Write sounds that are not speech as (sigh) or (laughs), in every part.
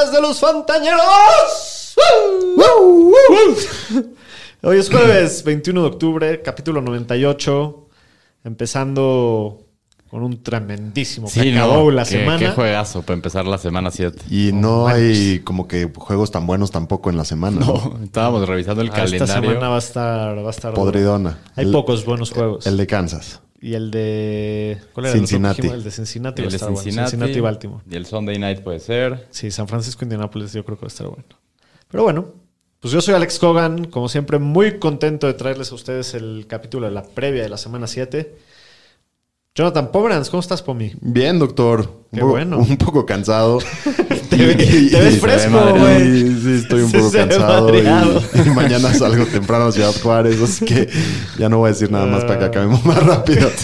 Podcast de los Fantañeros. (laughs) Hoy es jueves 21 de octubre, capítulo 98, empezando con un tremendísimo Sí, cacao no, la qué, semana. qué juegazo para empezar la semana 7. Y no hay como que juegos tan buenos tampoco en la semana. ¿no? Estábamos revisando el Ah, Esta calendario. semana va a estar, va a estar Podridona. Hay El- pocos buenos juegos. El de Kansas. Y el de ¿cuál era el Cincinnati. dijimos? El de Cincinnati va El de estar bueno. Cincinnati, Cincinnati y Baltimore. Y el Sunday Night puede ser. Sí, San Francisco Indianapolis yo creo que va a estar bueno. Pero bueno, pues yo soy Alex Cogan, como siempre muy contento de traerles a ustedes el capítulo de la previa de la semana 7. Jonathan Pomerans, ¿cómo estás, Pomi? Bien, doctor. Un Qué poco- bueno. Un poco cansado. (laughs) Te, ve- te ves se fresco, güey. Sí, sí, estoy un poco se cansado. Y, madreado. (laughs) y mañana salgo temprano a Ciudad Juárez. Así que ya no voy a decir nada más para que acabemos más rápido. (laughs)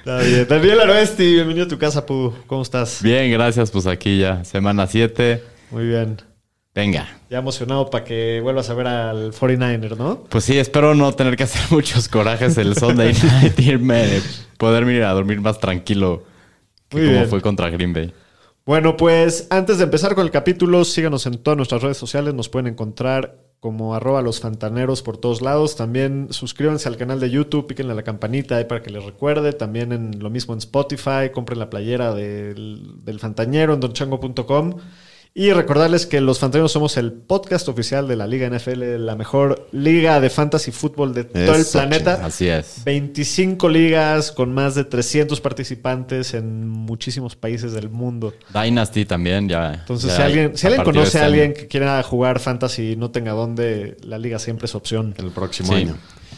Está bien. Daniel Aroesti, bienvenido a tu casa, Pu. ¿Cómo estás? Bien, gracias. Pues aquí ya, semana 7. Muy bien. Venga. Ya emocionado para que vuelvas a ver al 49er, ¿no? Pues sí, espero no tener que hacer (laughs) muchos corajes el Sunday (laughs) Night. Irme, poderme ir a dormir más tranquilo que Muy como bien. fue contra Green Bay. Bueno, pues antes de empezar con el capítulo, síganos en todas nuestras redes sociales. Nos pueden encontrar como arroba los fantaneros por todos lados. También suscríbanse al canal de YouTube, píquenle a la campanita ahí para que les recuerde. También en lo mismo en Spotify, compren la playera del, del fantañero en donchango.com. Y recordarles que los fantaneros somos el podcast oficial de la Liga NFL, la mejor liga de fantasy fútbol de todo el planeta. Así es. 25 ligas con más de 300 participantes en muchísimos países del mundo. Dynasty también, ya. Entonces, ya si alguien, si alguien conoce a este alguien año. que quiera jugar fantasy y no tenga dónde, la liga siempre es opción. El próximo Sí. año.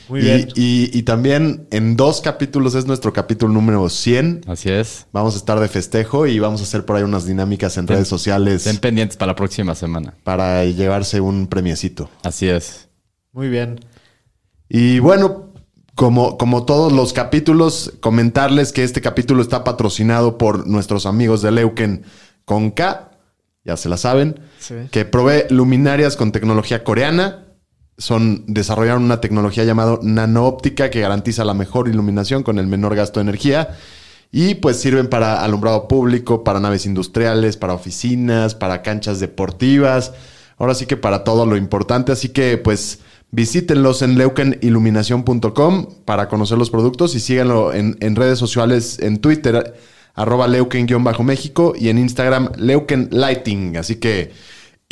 Muy y, bien. Y, y también en dos capítulos es nuestro capítulo número 100. Así es. Vamos a estar de festejo y vamos a hacer por ahí unas dinámicas en redes sociales Estén pendientes para la próxima semana. para llevarse un premiecito. Así es. Muy bien. Y bueno, como, como todos los capítulos, comentarles que este capítulo está patrocinado por nuestros amigos de Leuken con K, ya se la saben, Sí. que provee luminarias con tecnología coreana. Son, desarrollaron una tecnología llamada nanoóptica que garantiza la mejor iluminación con el menor gasto de energía. Y pues sirven para alumbrado público, para naves industriales, para oficinas, para canchas deportivas. Ahora sí que para todo lo importante. Así que pues visítenlos en leukenilluminación.com para conocer los productos y síganlo en, en redes sociales, en Twitter, arroba leuken-méxico y en Instagram leukenlighting. Así que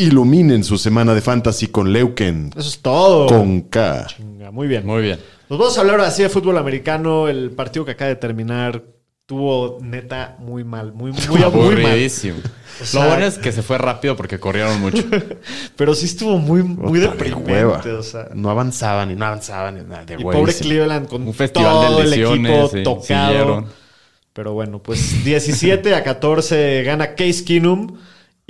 iluminen su semana de fantasy con Leuken. Eso es todo. Con K. Chinga, Muy bien. Muy bien. Nos vamos a hablar así de fútbol americano. El partido que acaba de terminar tuvo neta muy mal. Muy, muy, muy mal. Aburridísimo. O sea- Lo bueno es que se fue rápido porque corrieron mucho. (laughs) Pero sí estuvo muy, muy deprimente. hueva. O sea, No avanzaban y no avanzaban. y nada, de y pobre Cleveland con Un festival todo de el equipo sí, tocado. siguieron. Pero bueno, pues 17 a 14 gana Case Keenum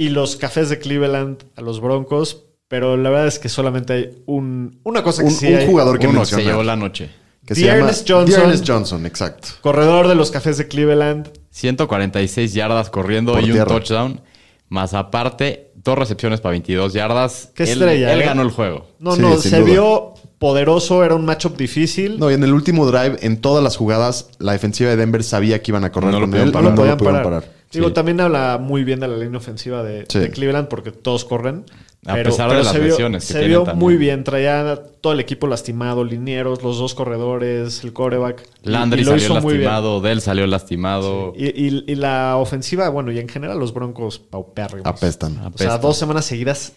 y los Cafés de Cleveland a los Broncos. Pero la verdad es que solamente hay un, una cosa que Un, sí un hay. jugador que Uno que se llevó la noche. que se llama Johnson. Dearness Johnson, exacto. Corredor de los Cafés de Cleveland. 146 yardas corriendo Por y un touchdown. Más aparte, dos recepciones para 22 yardas. Qué Él- estrella, Él, ¿eh? ganó el juego. No, Sí, no, se duda. vio poderoso, era un matchup difícil. No, y en el último drive, en todas las jugadas, la defensiva de Denver sabía que iban a correr No lo con pudieron él. parar. no lo podían parar. Digo, Sí. también habla muy bien de la línea ofensiva de, Sí. de Cleveland porque todos corren. A pesar de las se vio, que se vio también. muy bien. Traía todo el equipo lastimado, linieros, los dos corredores, el coreback. Y- Landry y lo salió hizo muy bien. lastimado, Dell salió lastimado. Y, y- y la ofensiva, bueno, y en general los Broncos paupérrimos. Apestan. O sea, dos semanas seguidas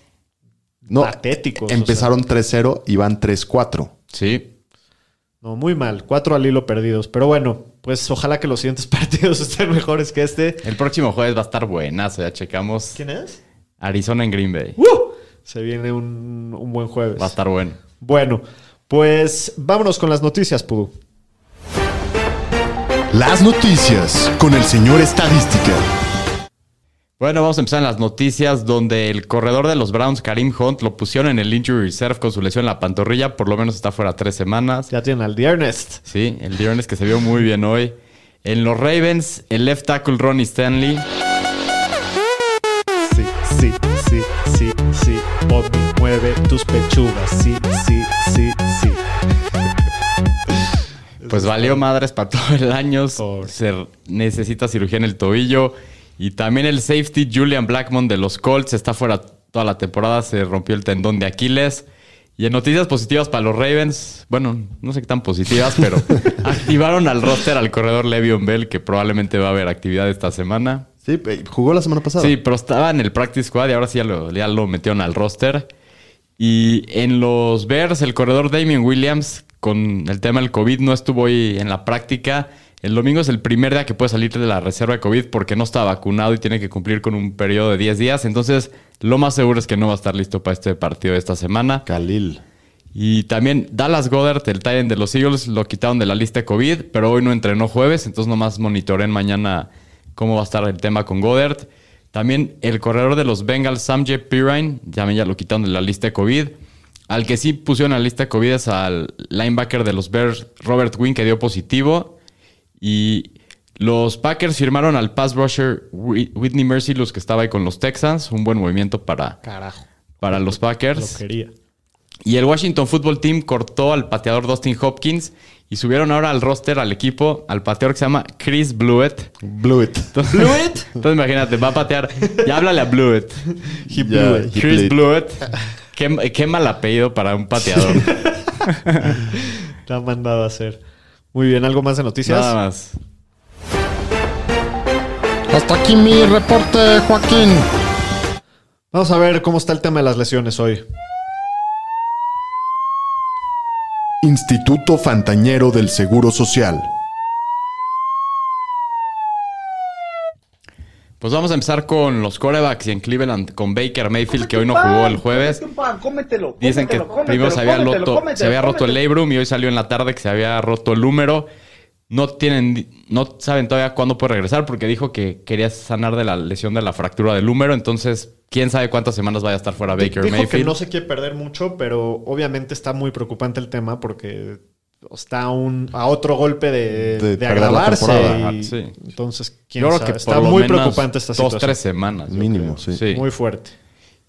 No, patéticos. o empezaron 3-0 y van 3-4. Sí. No, muy mal. Cuatro al hilo perdidos. Pero bueno, pues ojalá que los siguientes (laughs) partidos estén mejores que este. El próximo jueves va a estar buenazo. Ya checamos. ¿Quién es? Arizona en Green Bay. ¡Uh! Se viene un, un buen jueves. Va a estar bueno. Bueno, pues vámonos con las noticias, Pudu. Las noticias con el señor Estadística. Bueno, vamos a empezar en las noticias donde el corredor de los Browns, Karim Hunt, lo pusieron en el injury reserve con su lesión en la pantorrilla. Por lo menos está fuera tres semanas. Ya tienen al The Ernest. Sí, el Diones que se vio muy bien hoy. En los Ravens, el left tackle Ronnie Stanley. Sí, sí, sí, sí, sí. Bobby, mueve tus pechugas. Sí, sí, sí, sí. Pues valió madres para todo el año. Pobre. Se necesita cirugía en el tobillo. Y también el safety Julian Blackmon de los Colts está fuera toda la temporada. Se rompió el tendón de Aquiles. Y en noticias positivas para los Ravens, bueno, no sé qué tan positivas, pero (laughs) activaron al roster al corredor Le'Veon Bell, que probablemente va a haber actividad esta semana. Sí, jugó la semana pasada. Sí, pero estaba en el practice squad y ahora sí ya lo, ya lo metieron al roster. Y en los Bears, el corredor Damien Williams, con el tema del COVID, no estuvo hoy en la práctica. El domingo es el primer día que puede salir de la reserva de COVID porque no está vacunado y tiene que cumplir con un periodo de 10 días. Entonces, lo más seguro es que no va a estar listo para este partido de esta semana. Khalil. Y también Dallas Goddard, el Titan de los Eagles, lo quitaron de la lista de COVID, pero hoy no entrenó jueves, entonces nomás monitoren mañana cómo va a estar el tema con Goddard. También el corredor de los Bengals, Samje Pirine, también ya lo quitaron de la lista de COVID. Al que sí pusieron en la lista de COVID es al linebacker de los Bears, Robert Wynn, que dio positivo. Y los Packers firmaron al pass rusher Whit- Whitney Mercilus, que estaba ahí con los Texans. Un buen movimiento para, Carajo. para los Lo Packers. quería. Y el Washington Football Team cortó al pateador Dustin Hopkins y subieron ahora al roster, al equipo, al pateador que se llama Chris Blewett. Blewett. (laughs) ¿Blewett? Entonces imagínate, va a patear. Ya háblale a Blewett. He blew it. He Chris played. Blewett. Qué, qué mal apellido para un pateador. (laughs) Te han mandado a hacer. Muy bien, ¿algo más de noticias? Nada más. Hasta aquí mi reporte, Joaquín. Vamos a ver cómo está el tema de las lesiones hoy. Instituto Fantañero del Seguro Social. Pues vamos a empezar con los corebacks y en Cleveland con Baker Mayfield, que hoy no jugó el jueves. Cómetelo, Dicen que cómetelo, primero se había, cómetelo, roto, cómetelo, se había roto el cómetelo. labrum y hoy salió en la tarde que se había roto el húmero. No tienen, no saben todavía cuándo puede regresar porque dijo que quería sanar de la lesión de la fractura del húmero. Entonces, quién sabe cuántas semanas vaya a estar fuera Baker Dijo Mayfield. que no se quiere perder mucho, pero obviamente está muy preocupante el tema porque está a un, a otro golpe de, De de agravarse. temporada. y- Sí. Entonces, quién Yo creo sabe? que está muy preocupante esta dos, situación. tres semanas. Mínimo, sí. Muy fuerte.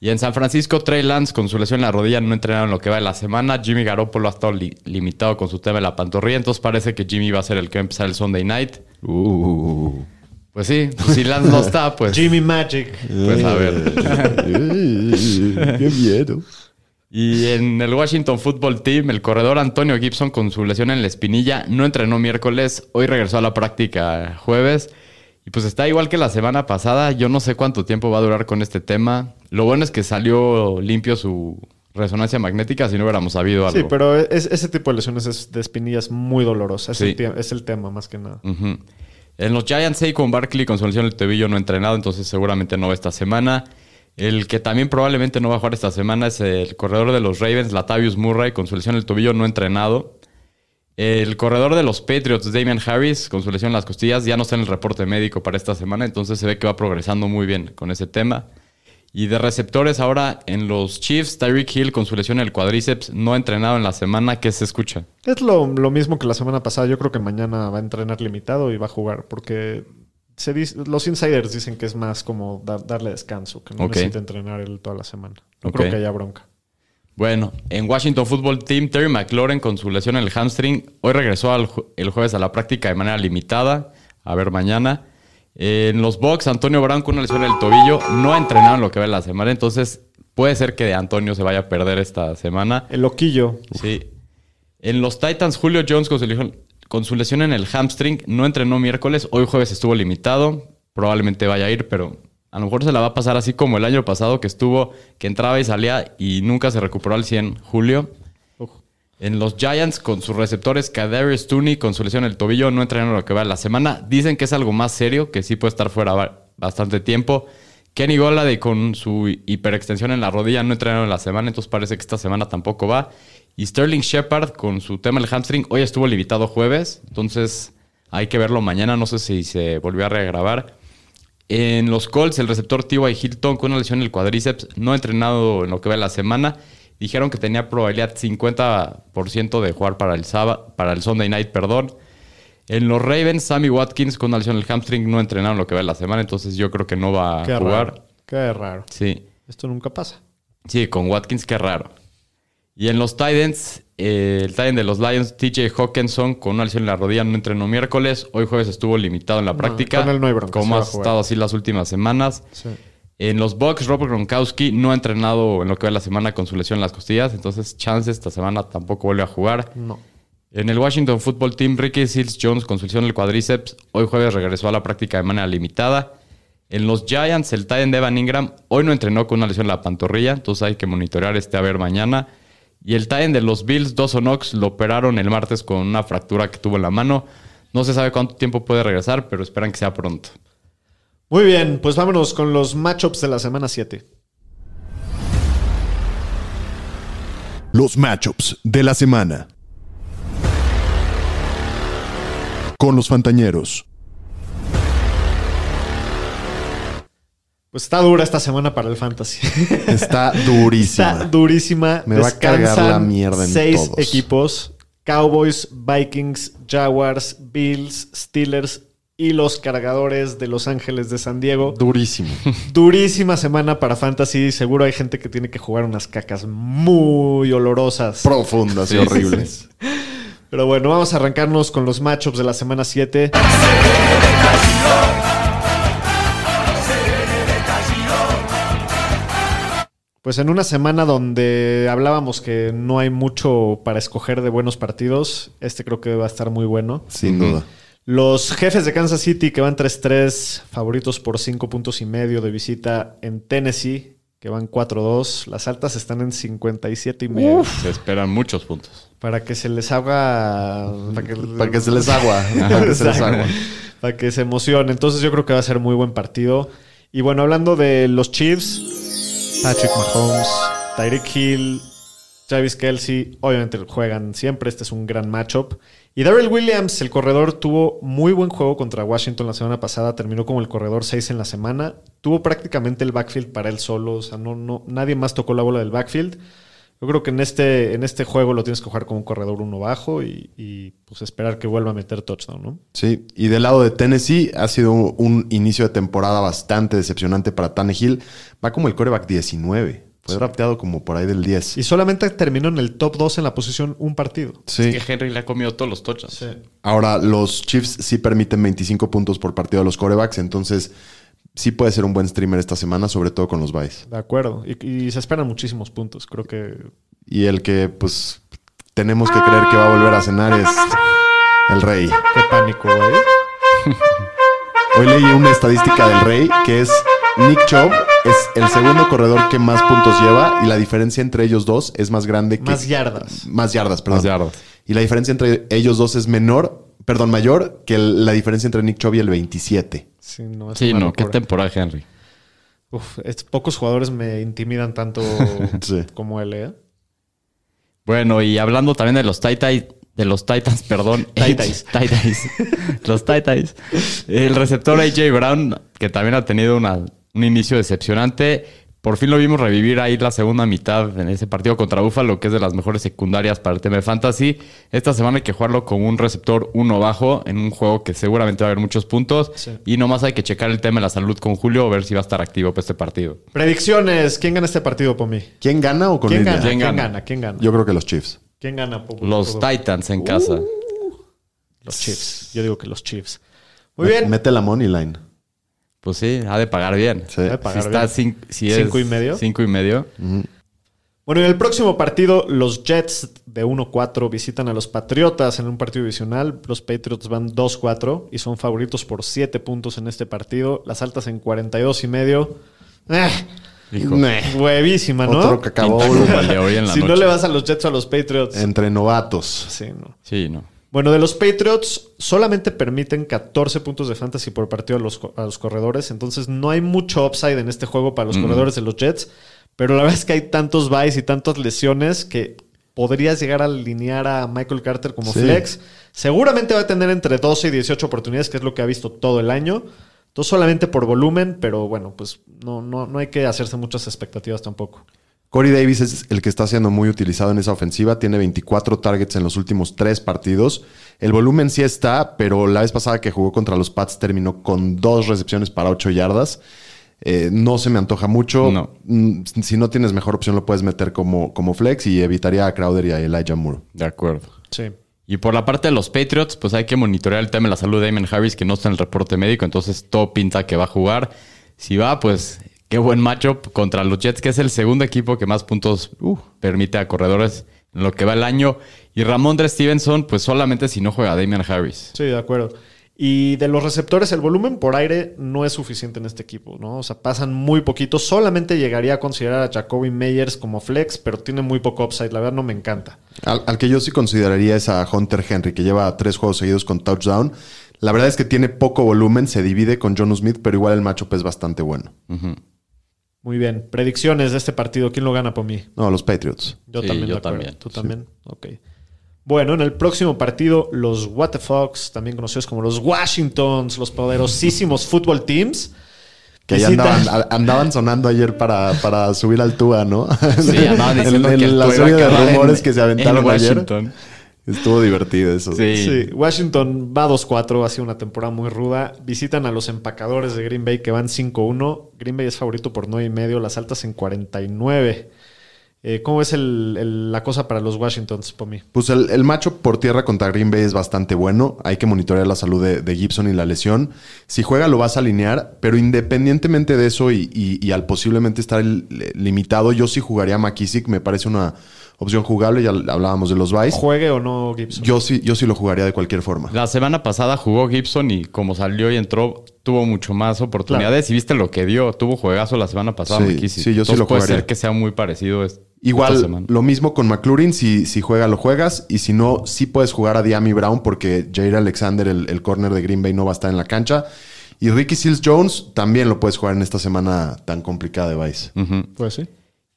Y en San Francisco, Trey Lance con su lesión en la rodilla no entrenaron lo que va de la semana. Jimmy Garoppolo ha estado li- limitado con su tema de la pantorrilla. Entonces parece que Jimmy va a ser el que va a empezar el Sunday night. Uh. Pues sí, pues si Lance no está, pues, Jimmy Magic. pues a ver. (laughs) Qué miedo. Y en el Washington Football Team, el corredor Antonio Gibson con su lesión en la espinilla no entrenó miércoles, hoy regresó a la práctica jueves. Y pues está igual que la semana pasada, yo no sé cuánto tiempo va a durar con este tema. Lo bueno es que salió limpio su resonancia magnética, si no hubiéramos sabido algo. Sí, pero es- ese tipo de lesiones es- de espinillas muy dolorosa. Es, Sí. el, es el tema más que nada. En los Giants, Saquon Barkley con su lesión del tobillo no entrenado, entonces seguramente no va esta semana. El que también probablemente no va a jugar esta semana es el corredor de los Ravens, Latavius Murray, con su lesión del tobillo no entrenado. El corredor de los Patriots, Damian Harris, con su lesión en las costillas, ya no está en el reporte médico para esta semana, entonces se ve que va progresando muy bien con ese tema. Y de receptores ahora en los Chiefs, Tyreek Hill con su lesión en el cuadríceps no ha entrenado en la semana, ¿qué se escucha? Es lo mismo que la semana pasada. Yo creo que mañana va a entrenar limitado y va a jugar porque se dice- los insiders dicen que es más como da- darle descanso, que no Ok. necesita entrenar él toda la semana. No creo que haya bronca. Bueno, en Washington Football Team, Terry McLaurin con su lesión en el hamstring, hoy regresó al el jueves a la práctica de manera limitada. A ver mañana. En los Bucks, Antonio Brown con una lesión en el tobillo, no ha entrenado en lo que va de la semana, entonces puede ser que de Antonio se vaya a perder esta semana. El loquillo. Sí. En los Titans, Julio Jones con su, lesión, con su lesión en el hamstring no entrenó miércoles. Hoy jueves estuvo limitado. Probablemente vaya a ir, pero a lo mejor se la va a pasar así como el año pasado que estuvo, que entraba y salía y nunca se recuperó al 100 Julio. En los Giants, con sus receptores, Kadarius Tooney con su lesión en el tobillo, no entrenaron lo que va de la semana. Dicen que es algo más serio, que sí puede estar fuera ba- bastante tiempo. Kenny Golladay con su hiperextensión en la rodilla no entrenaron en la semana, entonces parece que esta semana tampoco va. Y Sterling Shepard con su tema del hamstring, hoy estuvo limitado jueves, entonces Hay que verlo mañana, no sé si se volvió a regrabar. En los Colts, el receptor T.Y. Hilton con una lesión en el cuadríceps, no ha entrenado en lo que va de la semana. Dijeron que tenía probabilidad 50% de jugar para el, sábado, para el Sunday night, perdón. En los Ravens, Sammy Watkins con una lesión en el hamstring no ha entrenado en lo que va de la semana, entonces yo creo que no va a jugar. raro. Qué raro. Sí. Esto nunca pasa. Sí, con Watkins, qué raro. Y en los Titans, eh, el Titan de los Lions, TJ Hawkinson, con una lesión en la rodilla, no entrenó miércoles. Hoy jueves estuvo limitado en la práctica. con él no hay bronca, Como ha estado así las últimas semanas. Sí. En los Bucks, Robert Gronkowski no ha entrenado en lo que va la semana con su lesión en las costillas. Entonces, chance esta semana tampoco vuelve a jugar. No. En el Washington Football Team, Ricky Seals Jones con su lesión en el cuádriceps, hoy jueves regresó a la práctica de manera limitada. En los Giants, el Titan de Evan Ingram hoy no entrenó con una lesión en la pantorrilla, entonces hay que monitorear este a ver mañana. Y el Titan de los Bills, Dawson Knox, lo operaron el martes con una fractura que tuvo en la mano. No se sabe cuánto tiempo puede regresar, pero esperan que sea pronto. Muy bien, pues vámonos con los matchups de la semana 7. Los matchups de la semana. Con los Fantañeros. Pues está dura esta semana para el fantasy. (laughs) Está durísima. Está durísima. Me va a cargar la mierda en seis todos. equipos. Cowboys, Vikings, Jaguars, Bills, Steelers y los cargadores de Los Ángeles de San Diego. Durísimo. (laughs) Durísima semana para fantasy. Seguro hay gente que tiene que jugar unas cacas muy olorosas. Profundas y horribles. (laughs) Pero bueno, vamos a arrancarnos con los matchups de la semana 7. Pues en una semana donde hablábamos que no hay mucho para escoger de buenos partidos, este creo que va a estar muy bueno. Sin duda. Los jefes de Kansas City que van 3-3, favoritos por 5 puntos y medio de visita en Tennessee, que van 4-2. Las altas están en 57 y medio. Se esperan muchos puntos. Para que se les haga. Para que, (laughs) Para que se les agua. (laughs) Para que se les agua. Para que se emocione. Entonces yo creo que va a ser muy buen partido. Y bueno, hablando de los Chiefs, Patrick Mahomes, Tyreek Hill, Travis Kelsey, obviamente juegan siempre. Este es un gran matchup. Y Darrell Williams, el corredor, tuvo muy buen juego contra Washington la semana pasada. Terminó como el corredor 6 en la semana. Tuvo prácticamente el backfield para él solo. O sea, no, no, nadie más tocó la bola del backfield. Yo creo que en este, en este juego lo tienes que jugar como un corredor uno bajo y, y, pues esperar que vuelva a meter touchdown, ¿no? Sí, y del lado de Tennessee ha sido un, un inicio de temporada bastante decepcionante para Tannehill. Va como el coreback 19. Fue drafteado como por ahí del 10. Y solamente terminó en el top 2 en la posición un partido. Sí. Es que Henry le ha comido todos los touchdowns. Ahora, los Chiefs sí permiten 25 puntos por partido a los corebacks, entonces sí puede ser un buen streamer esta semana, sobre todo con los buys. De acuerdo. Y, y se esperan muchísimos puntos. Creo que Y el que, pues, tenemos que creer que va a volver a cenar es el Rey. qué pánico, güey. (laughs) Hoy leí una estadística del Rey que es Nick Chubb es el segundo corredor que más puntos lleva y la diferencia entre ellos dos es más grande que... Más yardas. Más yardas, perdón. Más yardas. Y la diferencia entre ellos dos es menor, perdón, mayor que el- la diferencia entre Nick Chubb y el 27. Sí, no, es Sí, no, qué temporada Henry. Uf, es- pocos jugadores me intimidan tanto (laughs) Sí. como él, ¿eh? Bueno, y hablando también de los Titans, de los Titans, perdón. (laughs) Titans. Titans. (laughs) los Titans. El receptor AJ Brown, que también ha tenido una- un inicio decepcionante. Por fin lo vimos revivir ahí la segunda mitad en ese partido contra Buffalo, que es de las mejores secundarias para el tema de fantasy. Esta semana hay que jugarlo con un receptor uno bajo en un juego que seguramente va a haber muchos puntos. Sí. Y nomás hay que checar el tema de la salud con Julio, ver si va a estar activo para este partido. Predicciones. ¿Quién gana este partido, Pomi? ¿Quién gana o con ¿Quién gana? ¿Quién ¿Quién gana? gana? ¿Quién gana? Yo creo que los Chiefs. ¿Quién gana? Popo? Los? Titans en casa. Los Chiefs. Yo digo que los Chiefs. Muy Me- bien. Mete la money line. Pues sí, ha de pagar bien. Sí. Ha de Si pagar está bien. cin- si es ¿Cinco y medio? Cinco y medio. Bueno, en el próximo partido, los Jets de 1-4 visitan a los Patriotas en un partido divisional. Los Patriots van 2-4 y son favoritos por 7 puntos en este partido. Las altas en 42 y medio. Eh, Hijo. Huevísima, ¿no? Otro en la (laughs) si no noche. le vas a los Jets o a los Patriots. entre novatos. Sí, no. Sí, no. Bueno, de los Patriots solamente permiten 14 puntos de fantasy por partido a los, co- a los corredores. Entonces no hay mucho upside en este juego para los Mm. corredores de los Jets. Pero la verdad es que hay tantos buys y tantas lesiones que podrías llegar a alinear a Michael Carter como Sí. flex. Seguramente va a tener entre 12 y 18 oportunidades, que es lo que ha visto todo el año. Entonces solamente por volumen, pero bueno, pues no, no, no hay que hacerse muchas expectativas tampoco. Corey Davis es el que está siendo muy utilizado en esa ofensiva. Tiene 24 targets en los últimos tres partidos. El volumen sí está, pero la vez pasada que jugó contra los Pats terminó con dos recepciones para 8 yardas. Eh, no se me antoja mucho. No. Mm, Si no tienes mejor opción, lo puedes meter como, como flex y evitaría a Crowder y a Elijah Moore. De acuerdo. Sí. Y por la parte de los Patriots, pues hay que monitorear el tema de la salud de Damon Harris, que no está en el reporte médico, entonces todo pinta que va a jugar. Si va, pues qué buen matchup contra los Jets, que es el segundo equipo que más puntos uh, permite a corredores en lo que va el año. Y Ramondre Stevenson, pues solamente si no juega Damian Harris. Sí, de acuerdo. Y de los receptores, el volumen por aire no es suficiente en este equipo, ¿no? O sea, pasan muy poquito. Solamente llegaría a considerar a Jacoby Meyers como flex, pero tiene muy poco upside. La verdad no me encanta. Al, al que yo sí consideraría es a Hunter Henry, que lleva tres juegos seguidos con touchdown. La verdad es que tiene poco volumen, se divide con John Smith, pero igual el matchup es bastante bueno. Muy bien. Predicciones de este partido. ¿Quién lo gana por mí? No, los Patriots. Yo Sí, también. yo de también, ¿Tú sí. también? Ok. Bueno, en el próximo partido, los What the Fox, también conocidos como los Washingtons, los poderosísimos (laughs) football teams. Que ya andaban, andaban sonando ayer para, para subir al Tua, ¿no? Sí, andaban (laughs) diciendo En- que en el la serie de en- rumores que se aventaron en ayer. Washington. Estuvo divertido eso. Sí. Sí, Washington va 2-4, ha sido una temporada muy ruda. Visitan a los empacadores de Green Bay que van 5-1. Green Bay es favorito por 9 y medio, las altas en 49. Eh, ¿Cómo es el- el- la cosa para los Washingtons, Pomi? Pues el, el matchup por tierra contra Green Bay es bastante bueno. Hay que monitorear la salud de, de Gibson y la lesión. Si juega lo vas a alinear, pero independientemente de eso y, y- y al posiblemente estar limitado, yo sí jugaría a McKissick. Me parece una opción jugable. Ya hablábamos de los Vice. ¿Juegue o no Gibson? Yo sí, yo sí lo jugaría de cualquier forma. La semana pasada jugó Gibson y como salió y entró, tuvo mucho más oportunidades. Y viste lo que dio. Tuvo juegazo la semana pasada. Sí, McKissick. sí, yo sí lo puede jugaría. ser que sea muy parecido Igual, lo mismo con McLaurin. Si, si juega, lo juegas. Y si no, sí puedes jugar a Diami Brown porque Jair Alexander, el, el corner de Green Bay, no va a estar en la cancha. Y Ricky Seals Jones también lo puedes jugar en esta semana tan complicada de Vice. Pues sí.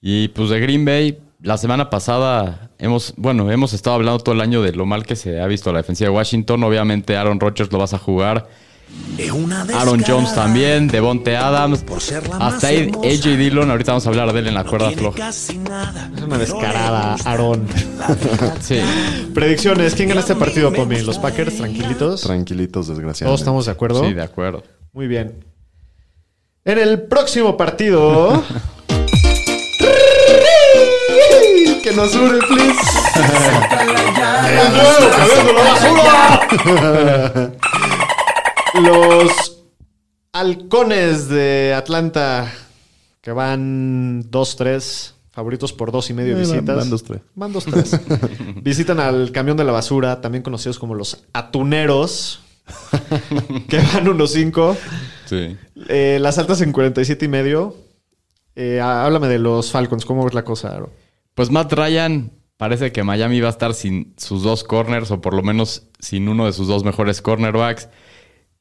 Y pues de Green Bay, la semana pasada hemos, bueno, hemos estado hablando todo el año de lo mal que se ha visto la defensiva de Washington. Obviamente Aaron Rodgers lo vas a jugar. Es una Aaron. Jones también, Devonte Adams. Por ser la Hasta ahí. AJ Dillon, ahorita vamos a hablar de él en la cuerda floja. casi nada, Es una descarada. Aaron. (laughs) Sí. Predicciones. ¿Quién gana este partido, Pomi? ¿Los Packers? ¿Tranquilitos? Tranquilitos, desgraciadamente. Todos estamos de acuerdo. Sí, de acuerdo. Muy bien. En el próximo partido. (laughs) Que nos sube, please. Los halcones de Atlanta que van 2-3, favoritos por dos y medio Eh, van- visitas. van 2-3. Van 2-3. (laughs) Visitan al camión de la basura, también conocidos como los atuneros, (laughs) que van 1-5. Sí. Eh, las altas en 47 y medio. Eh, há- háblame de los Falcons, ¿cómo ves la cosa, Aro? Pues Matt Ryan parece que Miami va a estar sin sus dos corners o por lo menos sin uno de sus dos mejores cornerbacks.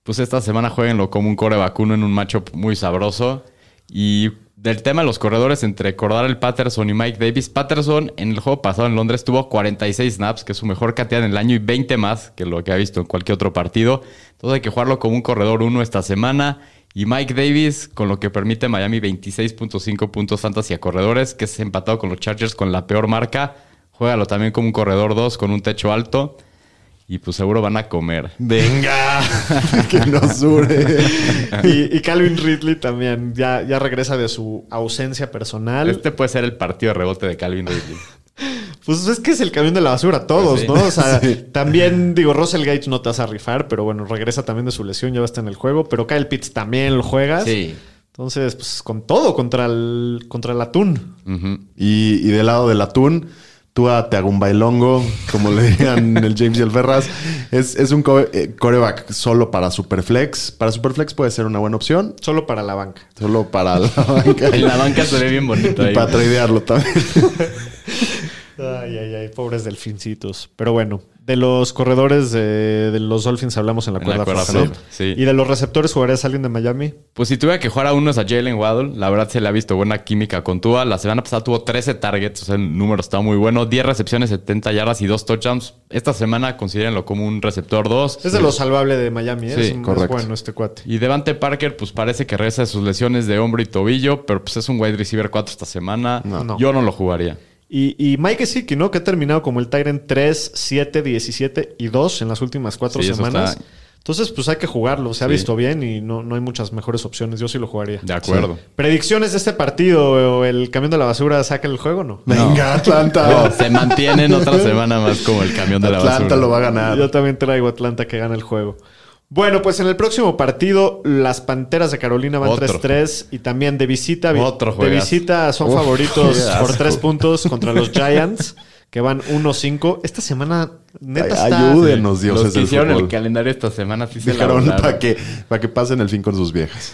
Pues esta semana jueguenlo como un core vacuno en un matchup muy sabroso. Y del tema de los corredores entre Cordell Patterson y Mike Davis. Patterson en el juego pasado en Londres tuvo 46 snaps, que es su mejor cantidad en el año, y 20 más que lo que ha visto en cualquier otro partido. Entonces hay que jugarlo como un corredor uno esta semana. Y Mike Davis, con lo que permite Miami 26.5 puntos fantasy a corredores, que es empatado con los Chargers con la peor marca. Juégalo también como un corredor 2 con un techo alto. Y pues seguro van a comer. Venga, (laughs) que nos sube. Y, y Calvin Ridley también ya, ya regresa de su ausencia personal. Este puede ser el partido de rebote de Calvin Ridley. (laughs) Pues es que es el camión de la basura, todos, Pues sí. ¿no? O sea, (laughs) también, digo, Russell Gage no te vas a rifar, pero bueno, regresa también de su lesión, ya va a estar en el juego. Pero Kyle Pitts también lo juegas. Sí. Entonces, pues con todo contra el, contra el atún. Y, y del lado del atún, tú a Bailongo, como le digan (laughs) el James y el Ferraz, es, es un eh, coreback solo para Superflex. Para Superflex puede ser una buena opción, Solo para la banca. solo para la (laughs) banca. En la banca se ve bien bonito y ahí. para tradearlo también. Ay, ay, ay, pobres delfincitos. Pero bueno, de los corredores de, de los Dolphins hablamos en la En la cuerda ¿no? sí. Y de los receptores jugarías a alguien de Miami. Pues si tuviera que jugar a uno es a Jalen Waddle. La verdad se le ha visto buena química con Tua. La semana pasada tuvo 13 targets, o sea, el número está muy bueno. 10 recepciones, 70 yardas y 2 touchdowns. Esta semana considérenlo como un receptor 2. Es de lo salvable de Miami, ¿eh? Sí, es, un- es bueno este cuate. Y Devante Parker, pues parece que regresa de sus lesiones de hombro y tobillo, pero pues es un wide receiver 4 esta semana. No. Yo no lo jugaría. Y, y Mike Gesicki, ¿no? Que ha terminado como el Tyrant 3, 7, 17 y 2 en las últimas cuatro Sí, semanas. está- Entonces, pues hay que jugarlo. Se ha Sí. visto bien y no, no hay muchas mejores opciones. Yo sí lo jugaría. De acuerdo. ¿Predicciones de este partido o el camión de la basura saca el juego o no? Venga, Atlanta. No, se mantienen otra semana más como el camión de la Atlanta basura. lo va a ganar. Yo también traigo Atlanta que gana el juego. Bueno, pues en el próximo partido, las Panteras de Carolina van Otro. 3-3 y también de visita. vi- Otro de visita son Uf, favoritos por asco. 3 puntos (laughs) contra los Giants, que van 1-5. Esta semana, neta, Ay, está. ayúdenos, dioses Los que del hicieron fútbol. el calendario esta semana sí se volaron. para que, para que pasen el fin con sus viejas.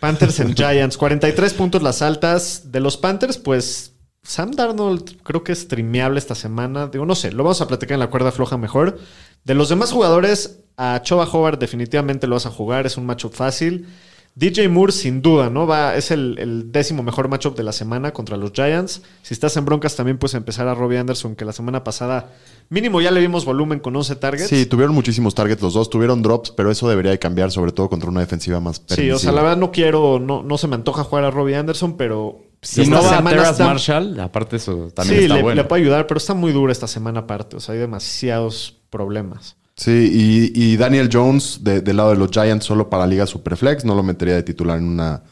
Panthers en Giants, 43 puntos las altas. De los Panthers, pues Sam Darnold creo que es streameable esta semana. Digo, no sé, lo vamos a platicar en la cuerda floja mejor. De los demás jugadores, a Choba Hobart definitivamente lo vas a jugar, es un matchup fácil. DJ Moore, sin duda, ¿no? Va, es el, el décimo mejor matchup de la semana contra los Giants. Si estás en broncas, también puedes empezar a Robbie Anderson, que la semana pasada mínimo ya le vimos volumen con 11 targets. Sí, tuvieron muchísimos targets los dos, tuvieron drops, pero eso debería de cambiar, sobre todo contra una defensiva más Sí, o sea, permisiva. la verdad no quiero, no, no se me antoja jugar a Robbie Anderson, pero Si esta no va a Terrace está- Marshall, aparte eso también sí, está le, bueno. le puede ayudar, pero está muy dura esta semana aparte. O sea, hay demasiados problemas. Sí, y, y Daniel Jones de- del lado de los Giants solo para Liga Superflex, no lo metería de titular en una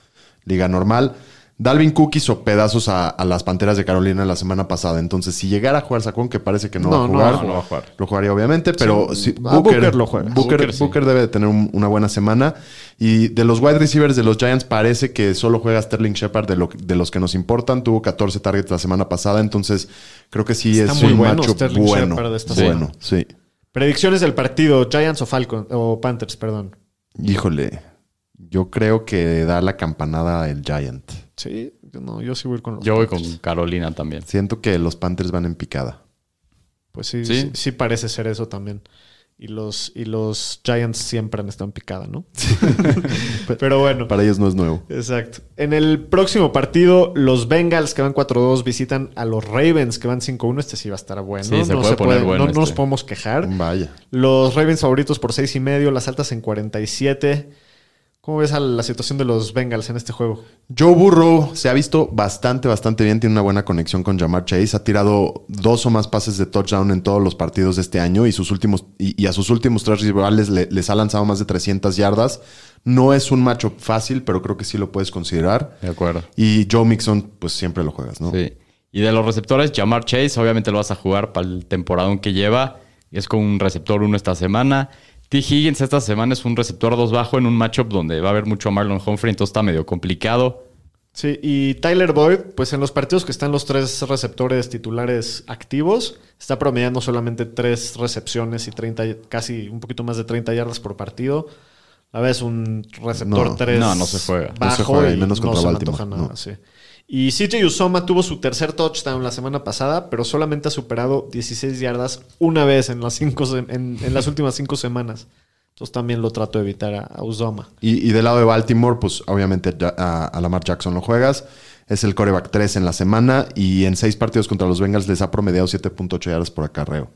liga normal. Dalvin Cook hizo pedazos a, a las Panteras de Carolina la semana pasada. Entonces, si llegara a jugar Sacón, que parece que no, No, va a jugar, va a jugar. No va a jugar. lo jugaría obviamente, pero Sí, a Booker lo juega. Booker, Booker sí. Booker debe de tener un- una buena semana. Y de los wide receivers de los Giants parece que solo juega Sterling Shepard de, lo- de los que nos importan. Tuvo 14 targets la semana pasada, entonces creo que sí Está es muy un bueno matchup Sterling bueno. Shepard esta bueno, sí. Predicciones del partido, Giants o Falcon, o Panthers, perdón. Híjole, yo creo que da la campanada el Giant. Sí, yo no, yo sí voy con los Yo voy Panthers. con Carolina también. Siento que los Panthers van en picada. Pues sí, Sí. sí, sí parece ser eso también. Y los, y los Giants siempre han estado en picada, ¿no? (laughs) Pero bueno. Para ellos no es nuevo. Exacto. En el próximo partido, los Bengals que van 4-2 visitan a los Ravens que van 5-1. Este sí va a estar bueno. Sí, se no puede poner bueno no, no nos este. podemos quejar. Vaya. Los Ravens favoritos por 6 y medio, las altas en 47. ¿Cómo ves a la situación de los Bengals en este juego? Joe Burrow se ha visto bastante, bastante bien. Tiene una buena conexión con Jamar Chase. Ha tirado dos o más pases de touchdown en todos los partidos de este año y, sus últimos, y, y a sus últimos tres rivales le- les ha lanzado más de 300 yardas. No es un macho fácil, pero creo que sí lo puedes considerar. De acuerdo. Y Joe Mixon, pues siempre lo juegas, ¿no? Sí. Y de los receptores, Jamar Chase, obviamente lo vas a jugar para el temporadón que lleva. Es con un receptor uno esta semana. T. Higgins esta semana es un receptor 2 bajo en un matchup donde va a haber mucho a Marlon Humphrey, entonces está medio complicado. Sí, y Tyler Boyd, pues en los partidos que están los tres receptores titulares activos, está promediando solamente tres recepciones y 30, casi un poquito más de 30 yardas por partido. A veces un receptor No, 3 no, no se juega. No se bajo juega, y menos no contra me Baltimore, antoja nada, no. sí. Y CJ Usoma tuvo su tercer touchdown la semana pasada, pero solamente ha superado 16 yardas una vez en las, cinco, en, en las últimas cinco semanas. Entonces también lo trato de evitar a, a Usoma. Y, y del lado de Baltimore, pues obviamente a, a Lamar Jackson lo juegas. Es el coreback 3 en la semana y en seis partidos contra los Bengals les ha promediado 7.8 yardas por acarreo.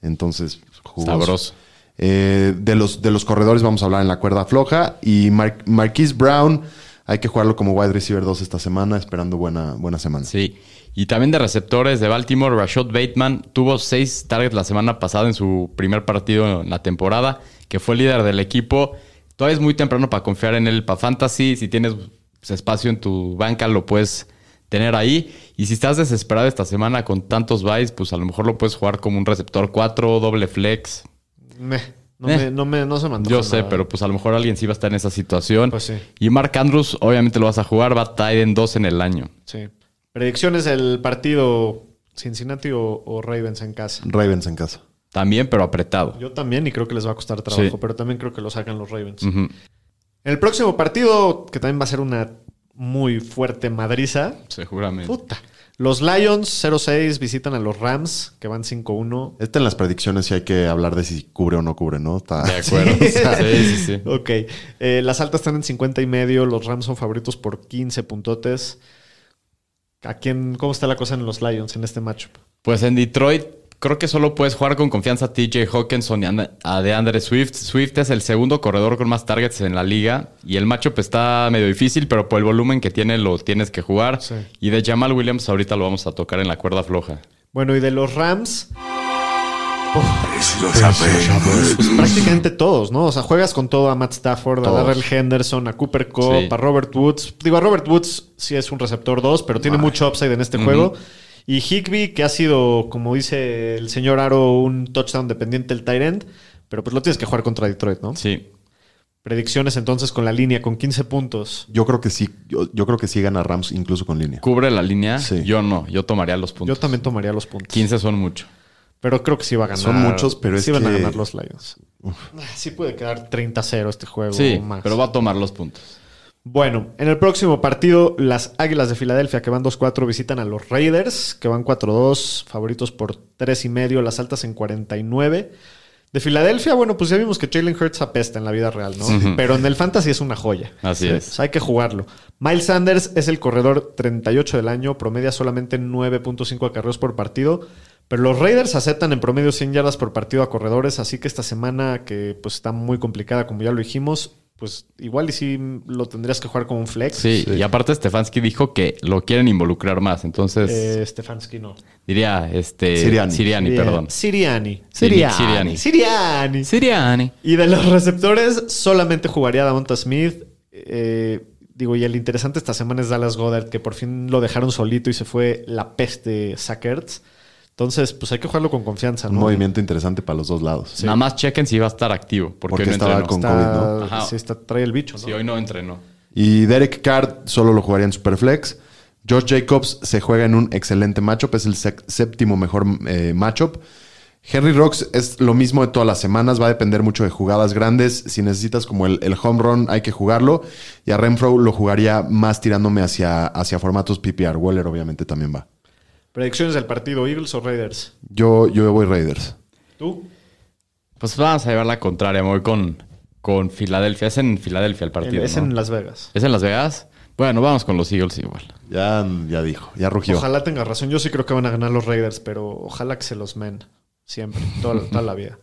Entonces, jugoso. Sabroso. Eh, de, los, de los corredores vamos a hablar en la cuerda floja. Y Mar- Marquise Brown, hay que jugarlo como wide receiver 2 esta semana, esperando buena, buena semana. Sí. Y también de receptores de Baltimore, Rashad Bateman tuvo seis targets la semana pasada en su primer partido en la temporada, que fue líder del equipo. Todavía es muy temprano para confiar en él para fantasy. Si tienes pues, espacio en tu banca, lo puedes tener ahí. Y si estás desesperado esta semana con tantos buys, pues a lo mejor lo puedes jugar como un receptor 4, doble flex. Meh, no, Eh. me, no, me, no se me Yo sé, nada. pero pues a lo mejor alguien sí va a estar en esa situación. Pues sí. Y Mark Andrews, obviamente lo vas a jugar, va a en 2 en el año. Sí. Predicciones del partido Cincinnati o, o Ravens en casa. Ravens en casa. También, pero apretado. Yo también y creo que les va a costar trabajo, Sí. pero también creo que lo sacan los Ravens. El próximo partido, que también va a ser una muy fuerte madriza, Seguramente. puta. Los Lions 0-6 visitan a los Rams, que van 5-1. Este en las predicciones sí hay que hablar de si cubre o no cubre, ¿no? Está- De (laughs) acuerdo. Sí. sí, sí, sí. Ok. Eh, las altas están en 50 y medio. Los Rams son favoritos por 15 puntotes. ¿A quién, ¿Cómo está la cosa en los Lions en este matchup? Pues en Detroit creo que solo puedes jugar con confianza a TJ Hawkinson y a DeAndre Swift. Swift es el segundo corredor con más targets en la liga y el matchup está medio difícil, pero por el volumen que tiene lo tienes que jugar. Sí. Y de Jamal Williams ahorita lo vamos a tocar en la cuerda floja. Bueno, y de los Rams, Lo sabemos. pues prácticamente todos, ¿no? O sea, juegas con todo a Matt Stafford, Todos. a Darrell Henderson, a Cooper Cup, Sí. a Robert Woods. Digo, a Robert Woods sí es un receptor 2, pero tiene mucho upside en este juego. Y Higby, que ha sido, como dice el señor Aro, un touchdown dependiente del tight end. Pero pues lo tienes que jugar contra Detroit, ¿no? Sí. Predicciones entonces con la línea, con 15 puntos. Yo creo que sí, yo, yo creo que sí gana Rams incluso con línea. ¿Cubre la línea? Sí. Yo no, yo tomaría los puntos. Yo también tomaría los puntos. 15 son mucho. Pero creo que sí va a ganar. Son muchos, pero es sí van a que- ganar los Lions. Ah, Sí puede quedar 30-0 este juego Sí, o más. pero va a tomar los puntos. Bueno, en el próximo partido, las Águilas de Filadelfia, que van 2-4, visitan a los Raiders, que van 4-2, favoritos por 3 y medio, las altas en 49. De Filadelfia, bueno, pues ya vimos que Jalen Hurts apesta en la vida real, ¿no? Pero en el fantasy es una joya. Así O es. sea, hay que jugarlo. Miles Sanders es el corredor 38 del año, promedia solamente 9.5 acarreos por partido. Pero los Raiders aceptan en promedio 100 yardas por partido a corredores, así que esta semana que pues está muy complicada, como ya lo dijimos, pues igual y sí lo tendrías que jugar como un flex. Sí, y aparte Stefanski dijo que lo quieren involucrar más. Entonces, Eh, Stefanski no. diría este. Siriani, Bien. perdón. Siriani. Siriani. Siriani. Siriani. Siriani. Y de los receptores, solamente jugaría Davonta Smith. Eh, digo, y el interesante esta semana es Dallas Goddard, que por fin lo dejaron solito y se fue la peste Sackerts. Entonces, pues hay que jugarlo con confianza, Un ¿no? movimiento interesante para los dos lados. Nada más chequen si va a estar activo. Porque, Porque hoy no estaba entrenó. con- Está, COVID, ¿no? Ajá. sí, está, trae el bicho, ¿no? Si hoy no entrenó. Y Derek Carr solo lo jugaría en Superflex. Josh Jacobs se juega en un excelente matchup, es el séptimo mejor eh, matchup. Henry Rocks es lo mismo de todas las semanas, va a depender mucho de jugadas grandes. Si necesitas como el, el home run, hay que jugarlo. Y a Renfro lo jugaría más tirándome hacia, hacia formatos PPR. Waller obviamente también va. Predicciones del partido, Eagles o Raiders. Yo, yo voy Raiders. ¿Tú? Pues vamos a llevar la contraria. Me voy con, con Filadelfia. Es en Filadelfia el partido. es ¿no? en Las Vegas. ¿Es en Las Vegas? Bueno, vamos con los Eagles igual. Ya, ya dijo, ya rugió. Ojalá tenga razón. Yo sí creo que van a ganar los Raiders, pero ojalá que se los men. Siempre, toda, toda la vida.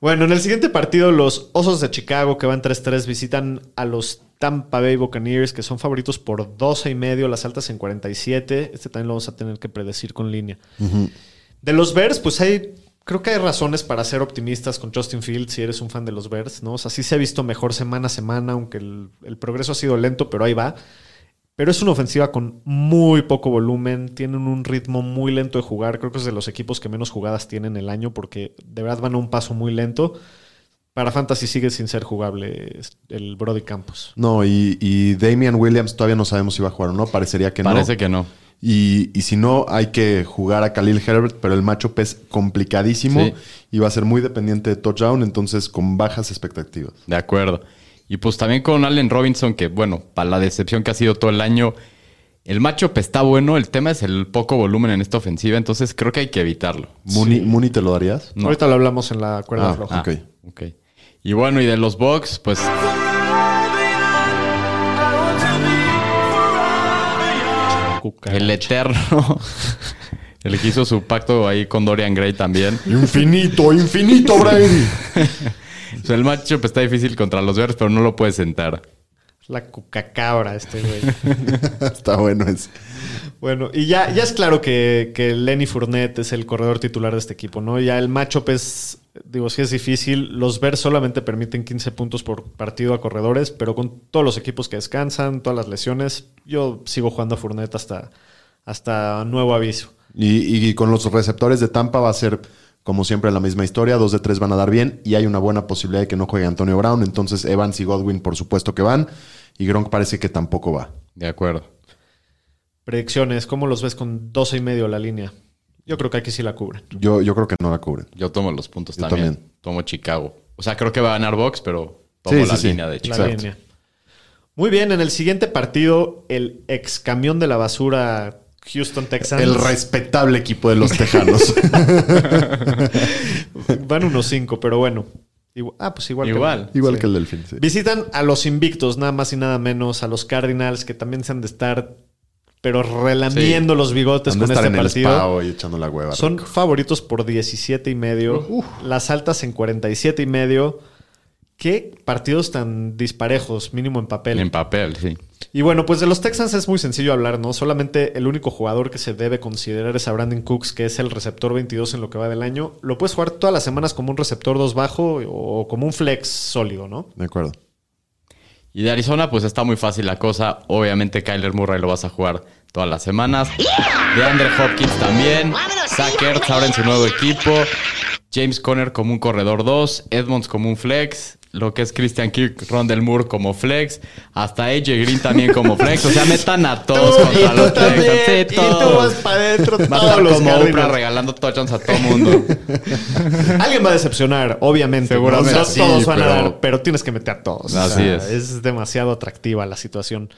Bueno, en el siguiente partido, los Osos de Chicago, que van 3-3, visitan a los Tampa Bay Buccaneers, que son favoritos por 12 y medio, las altas en 47. Este también lo vamos a tener que predecir con línea. De los Bears, pues hay. Creo que hay razones para ser optimistas con Justin Fields si eres un fan de los Bears, ¿no? O sea, sí se ha visto mejor semana a semana, aunque el, el progreso ha sido lento, pero ahí va. Pero es una ofensiva con muy poco volumen, tienen un ritmo muy lento de jugar. Creo que es de los equipos que menos jugadas tienen el año porque de verdad van a un paso muy lento. Para Fantasy sigue sin ser jugable el Brody Campos. No, y, y Damian Williams todavía no sabemos si va a jugar o no. Parecería que Parece no. que no. Y, y si no, hay que jugar a Khalil Herbert, pero el matchup es complicadísimo Sí. y va a ser muy dependiente de touchdown, entonces con bajas expectativas. De acuerdo. Y pues también con Allen Robinson, que bueno, para la decepción que ha sido todo el año, el matchup está bueno. El tema es el poco volumen en esta ofensiva, entonces creo que hay que evitarlo. Mooney, Mooney, ¿te lo darías? No. Ahorita lo hablamos en la cuerda Ah, floja. ok. ok. Y bueno, y de los Bucks, pues el eterno, (laughs) el que hizo su pacto ahí con Dorian Gray también. Infinito, infinito, Brady. (laughs) O sea, el matchup está difícil contra los Bears, pero no lo puedes sentar. La cucacabra este güey. (laughs) Está bueno ese. Bueno, y ya, ya es claro que, que Lenny Fournette es el corredor titular de este equipo, ¿no? Ya el matchup es, digo, sí es difícil. Los Bears solamente permiten 15 puntos por partido a corredores, pero con todos los equipos que descansan, todas las lesiones, yo sigo jugando a Fournette hasta, hasta nuevo aviso. Y, y con los receptores de Tampa va a ser, como siempre, la misma historia. Dos de tres van a dar bien y hay una buena posibilidad de que no juegue Antonio Brown. Entonces, Evans y Godwin, por supuesto que van. Y Gronk parece que tampoco va. De acuerdo. Predicciones, ¿cómo los ves con 12 y medio la línea? Yo creo que aquí sí la cubren. Yo, yo creo que no la cubren. Yo tomo los puntos Yo también. también. Tomo Chicago. O sea, creo que va a ganar Box, pero tomo Sí, la sí, sí. línea de La Chicago. línea. Muy bien, en el siguiente partido, el ex camión de la basura Houston Texans. El respetable equipo de los Tejanos. (laughs) Van unos cinco, pero bueno. Ah, pues igual. que- Igual. Igual Sí. que el Delfín. sí. Visitan a los invictos, nada más y nada menos, a los Cardinals, que también se han de estar, pero relamiendo los bigotes con este partido. hoy echando la hueva. Son favoritos por 17 y medio. Las altas en 47 y medio. Qué partidos tan disparejos, mínimo en papel. En papel, sí. Y bueno, pues de los Texans es muy sencillo hablar, ¿no? Solamente el único jugador que se debe considerar es a Brandon Cooks, que es el receptor 22 en lo que va del año. Lo puedes jugar todas las semanas como un receptor 2 bajo o como un flex sólido, ¿no? De acuerdo. Y de Arizona, pues está muy fácil la cosa. Obviamente, Kyler Murray lo vas a jugar todas las semanas. De Andre Hopkins también. Zach Ertz ahora en su nuevo equipo. James Conner como un corredor 2. Edmonds como un flex. Lo que es Christian Kirk, Rondell Moore como flex. Hasta AJ Green también como flex. O sea, metan a todos contra los Texans. Sí, todos. para adentro Va a estar como Oprah regalando touchdowns a todo mundo. (laughs) Alguien va a decepcionar, obviamente. Seguramente. ¿no? Sí, todos van a pero- dar, pero tienes que meter a todos. Así es. Es demasiado atractiva la situación.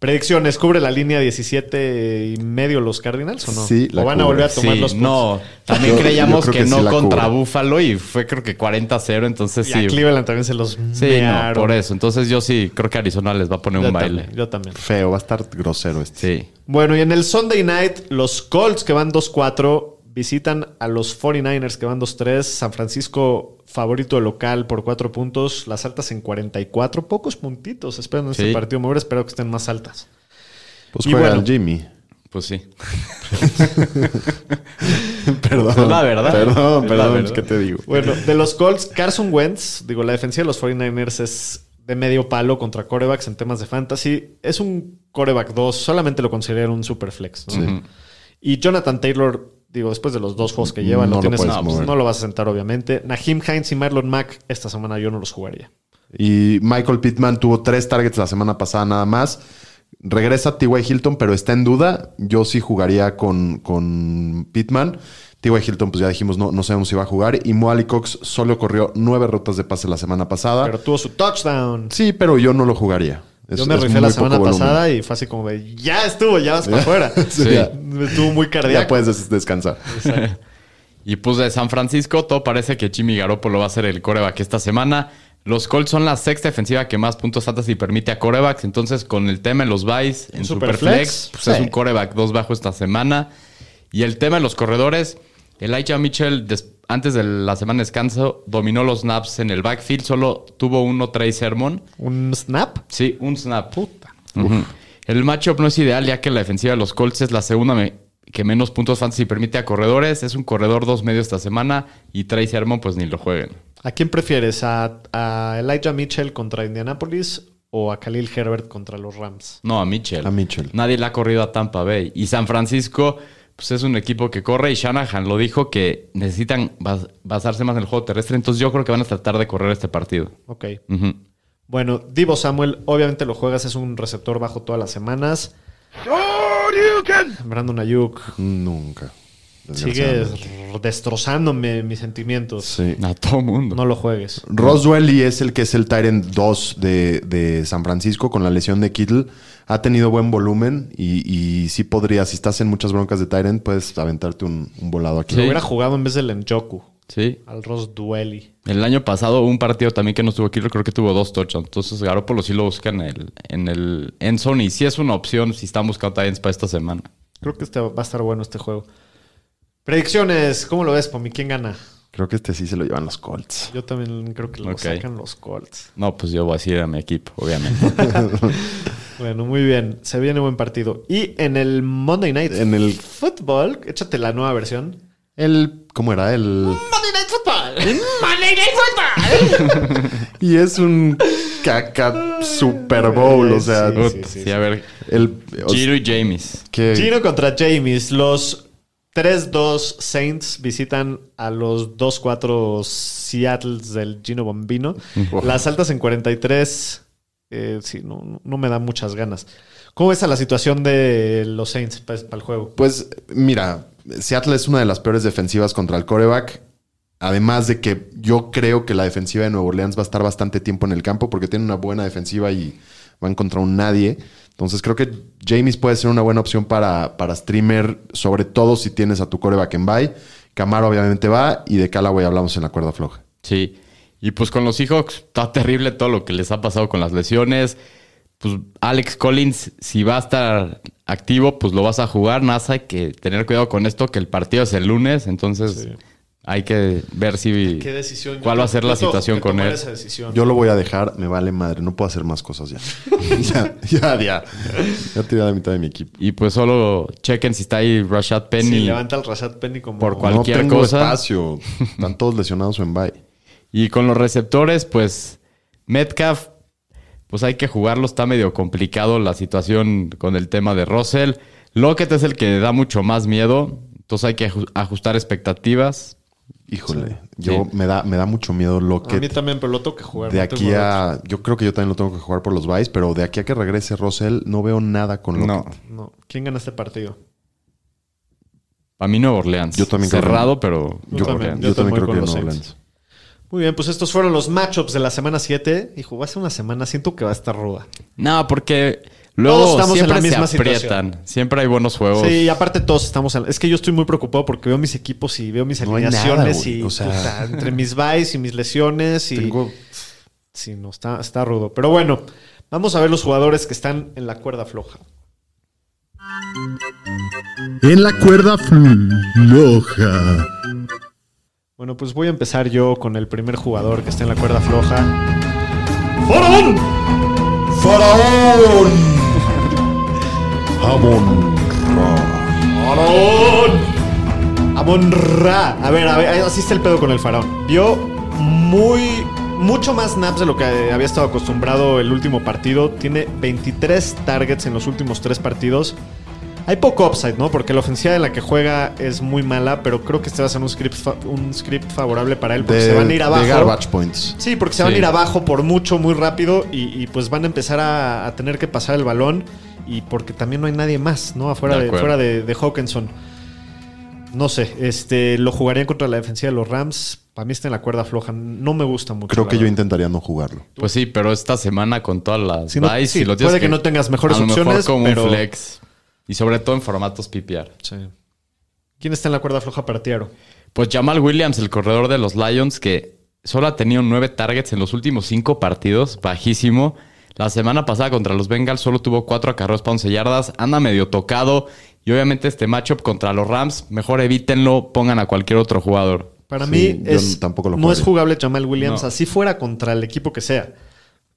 Predicciones, ¿cubre la línea 17 y medio los Cardinals o no? Sí, la ¿O van a volver a tomar Sí, los puntos? no. También Yo- creíamos yo que, que sí no contra cubre. Buffalo y fue creo que 40-0, entonces Y sí. a Cleveland también se los Sí, no, por eso. Entonces yo sí creo que Arizona les va a poner Yo un baile. yo también. Feo, va a estar grosero este. Sí. Bueno, y en el Sunday Night, los Colts que van 2-4 visitan a los 49ers que van 2-3. San Francisco favorito de local por 4 puntos. Las altas en 44. Pocos puntitos esperan en este partido. Me hubiera esperado que estén más altas. Pues Y juega bueno. el Jimmy. Pues sí. (laughs) Perdón. La verdad. Perdón, perdón. verdad. ¿Qué te digo? Bueno, de los Colts, Carson Wentz, digo, la defensiva de los 49ers es de medio palo contra corebacks en temas de fantasy. Es un coreback 2, solamente lo considero un super flex. ¿no? Y Jonathan Taylor, digo, después de los dos juegos que lleva, No lo lo tienes, puedes no, pues, no lo vas a sentar, obviamente. Naheem Hines y Marlon Mack, esta semana yo no los jugaría. Y Michael Pittman tuvo tres targets la semana pasada nada más. Regresa T.Y. Hilton, pero está en duda. Yo sí jugaría con, con Pittman. T.Y. Hilton, pues ya dijimos, no, no sabemos si va a jugar. Y Moali Cox solo corrió nueve rutas de pase la semana pasada. Pero tuvo su touchdown. sí, pero yo no lo jugaría. Es- yo me rifé la semana volumen. pasada y fue así como de, ya estuvo, ya vas para (laughs) afuera. (laughs) Sí, Sí. ya, Estuvo muy ya cardíaco. puedes des- descansar. (laughs) Y pues de San Francisco, todo parece que Jimmy Garoppolo va a ser el coreback esta semana. Los Colts son la sexta defensiva que más puntos fantasy permite a corebacks. Entonces, con el tema de los buys en Superflex, Superflex, pues es un coreback dos bajo esta semana. Y el tema de los corredores, Elijah Mitchell, des- antes de la semana de descanso, dominó los snaps en el backfield. Solo tuvo uno Trey Sermon. Un snap. Sí, un snap. Ujú. El matchup no es ideal ya que la defensiva de los Colts es la segunda me- que menos puntos fantasy permite a corredores. Es un corredor dos medios esta semana y Trey Sermon pues ni lo jueguen. ¿A quién prefieres? ¿A, a Elijah Mitchell contra Indianapolis o a Khalil Herbert contra los Rams? No, a Mitchell. A Mitchell. Nadie le ha corrido a Tampa Bay. Y San Francisco pues es un equipo que corre y Shanahan lo dijo que necesitan bas- basarse más en el juego terrestre. Entonces yo creo que van a tratar de correr este partido. Ok. Bueno, Divo Samuel, obviamente lo juegas, es un receptor bajo todas las semanas. Brandon Ayuk Nunca. Sigue desgraciadamente. destrozándome mis sentimientos. Sí. A todo mundo. No lo juegues. Roswell y es el que es el Tyrant 2 de, de San Francisco con la lesión de Kittle. Ha tenido buen volumen y, y sí podría, si estás en muchas broncas de Tyrant, puedes aventarte un, un volado aquí. Lo Sí. hubiera jugado en vez del Njoku, Sí. al Ross Dueli. El año pasado hubo un partido también que no estuvo aquí, creo que tuvo dos touchdowns. Entonces Garoppolo sí lo busca en el, en el end zone y sí es una opción si están buscando Titans para esta semana. Creo que este va a estar bueno este juego. Predicciones, ¿cómo lo ves, Pomi? ¿Quién gana? Creo que este sí se lo llevan los Colts. Yo también creo que lo sacan los Colts. No, pues yo voy a decir a mi equipo, obviamente. (laughs) Bueno, muy bien. Se viene buen partido. Y en el Monday Night En el, Football, échate la nueva versión. el ¿cómo era? El Monday Night Football. (laughs) Monday Night Football. (laughs) y es un caca Super Bowl, o sea, Sí, Ut, sí, sí, a ver. el y James. Gino contra James. Los 3-2 Saints visitan a los 2-4 Seattles del Gino Bombino. Las altas en 43. eh, sí, no, no- me da muchas ganas. ¿Cómo ves a la situación de los Saints para el juego? Pues mira, Seattle es una de las peores defensivas contra el coreback. Además de que yo creo que la defensiva de Nueva Orleans va a estar bastante tiempo en el campo porque tiene una buena defensiva y van contra un nadie. Entonces creo que James puede ser una buena opción para, para streamer, sobre todo si tienes a tu coreback en bye. Camaro obviamente va y de Callaway hablamos en la cuerda floja. Sí. Y pues con los Seahawks está terrible todo lo que les ha pasado con las lesiones. Pues Alex Collins, si va a estar activo, pues lo vas a jugar. Nada, más hay que tener cuidado con esto, que el partido es el lunes. Entonces hay que ver si ¿Qué decisión? cuál va a ser la situación con él. Esa decisión. Yo lo voy a dejar, me vale madre, no puedo hacer más cosas ya. (laughs) ya, ya, ya. Ya tiré la mitad de mi equipo. Y pues solo chequen si está ahí Rashad Sí, Penny. levanta el Rashad Penny como... Por cual- Cualquier no tengo cosa. espacio. Están todos lesionados o en bye. Y con los receptores, pues Metcalf, pues hay que jugarlo. Está medio complicado la situación con el tema de Russell. Lockett es el que da mucho más miedo. Entonces hay que aju- ajustar expectativas. Híjole, yo Sí. me da, me da mucho miedo A mí Lockett. también, pero lo tengo que jugar. De no aquí a. Yo creo que yo también lo tengo que jugar por los Vice, pero de aquí a que regrese Russell, no veo nada con Lockett. No. otra. No. ¿Quién gana este partido? Para mí Nueva Orleans. Yo también creo que- Cerrado, pero Yo Yo, también, yo yo también creo que Saints. Orleans. Muy bien, pues estos fueron los matchups de la semana 7. Hijo, va a ser una semana, siento que va a estar ruda. No, porque Todos luego estamos en la misma se aprietan. situación. Siempre hay buenos juegos. Sí, y aparte todos estamos en... Es que yo estoy muy preocupado porque veo mis equipos y veo mis No alineaciones nada, y O sea- puta, entre mis buys y mis lesiones y... Tengo. Sí, no, está, está rudo. Pero bueno, vamos a ver los jugadores que están en la cuerda floja. En la cuerda floja. Bueno, pues voy a empezar yo con el primer jugador que está en la cuerda floja. ¡Faraón! ¡Faraón! Amon ¡Faraón! Amon Ra. A ver, a ver, así está el pedo con el faraón. Vio muy. Mucho más snaps de lo que había estado acostumbrado el último partido. Tiene 23 targets en los últimos tres partidos. Hay poco upside, ¿no? Porque la ofensiva en la que juega es muy mala, pero creo que este va a ser un script, fa- un script favorable para él porque De, se van a ir abajo. de garbage points. Sí, porque se van a ir abajo por mucho, muy rápido y, y, pues van a empezar a, a tener que pasar el balón y porque también no hay nadie más, ¿no? Afuera De de, fuera de, de Hawkinson. No sé, este, lo jugarían contra la defensiva de los Rams. Para mí está en la cuerda floja. No me gusta mucho. Creo que yo intentaría no jugarlo. Pues sí, pero esta semana con todas las Si no- buys, sí, si lo tienes puede que no tengas mejores a lo mejor opciones, como pero- un flex. Y sobre todo en formatos PPR. Sí. ¿Quién está en la cuerda floja para ti, Aro? Pues Jamal Williams, el corredor de los Lions, que solo ha tenido nueve targets en los últimos cinco partidos, bajísimo. La semana pasada contra los Bengals solo tuvo cuatro acarreos para 11 yardas, anda medio tocado. Y obviamente este matchup contra los Rams, mejor evítenlo, pongan a cualquier otro jugador. Para Sí, mí yo es, tampoco lo no es jugable Jamal Williams, No. así fuera contra el equipo que sea.